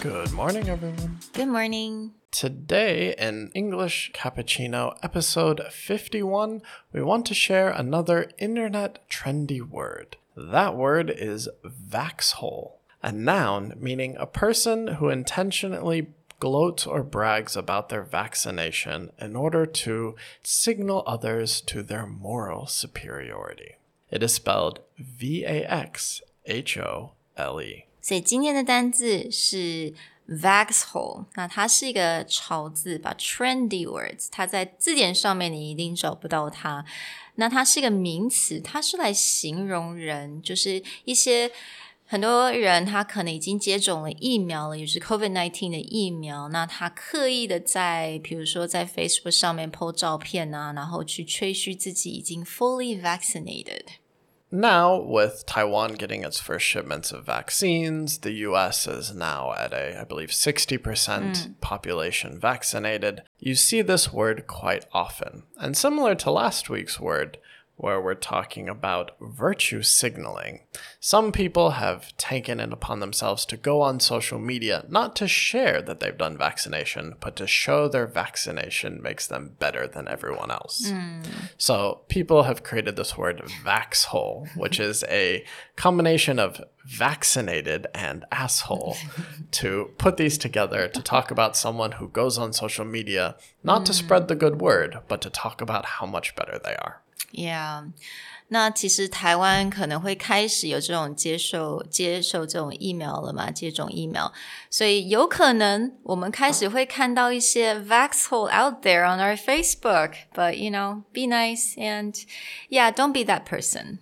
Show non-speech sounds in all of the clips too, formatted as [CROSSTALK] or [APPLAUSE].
Good morning, everyone. Good morning. Today, in English Cappuccino episode 51, we want to share another internet trendy word. That word is vaxhole, a noun meaning a person who intentionally gloats or brags about their vaccination in order to signal others to their moral superiority. It is spelled V A X H O L E. 所以今天的单字是 vaxhole，那它是一个潮字吧，trendy words，它在字典上面你一定找不到它。那它是一个名词，它是来形容人，就是一些很多人他可能已经接种了疫苗了，也是 COVID nineteen 的疫苗，那他刻意的在比如说在 Facebook 上面 po 照片啊，然后去吹嘘自己已经 fully vaccinated。Now, with Taiwan getting its first shipments of vaccines, the US is now at a, I believe, 60% hmm. population vaccinated. You see this word quite often. And similar to last week's word, where we're talking about virtue signaling. Some people have taken it upon themselves to go on social media not to share that they've done vaccination, but to show their vaccination makes them better than everyone else. Hmm. So people have created this word vaxhole, which is a combination of vaccinated and asshole [LAUGHS] to put these together to talk about someone who goes on social media not to spread the good word, but to talk about how much better they are. Yeah，那其实台湾可能会开始有这种接受接受这种疫苗了嘛，接种疫苗，所以有可能我们开始会看到一些 vaxhole out there on our Facebook。But you know, be nice and yeah, don't be that person.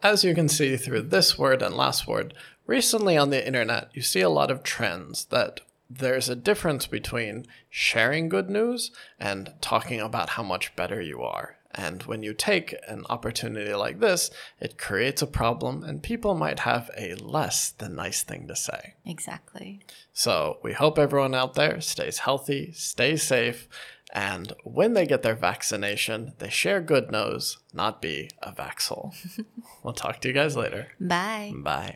As you can see through this word and last word, recently on the internet, you see a lot of trends that there's a difference between sharing good news and talking about how much better you are. and when you take an opportunity like this, it creates a problem, and people might have a less than nice thing to say. Exactly. So we hope everyone out there stays healthy, stays safe, and when they get their vaccination, they share good news, not be a vaxhole. [LAUGHS] we'll talk to you guys later. Bye. Bye.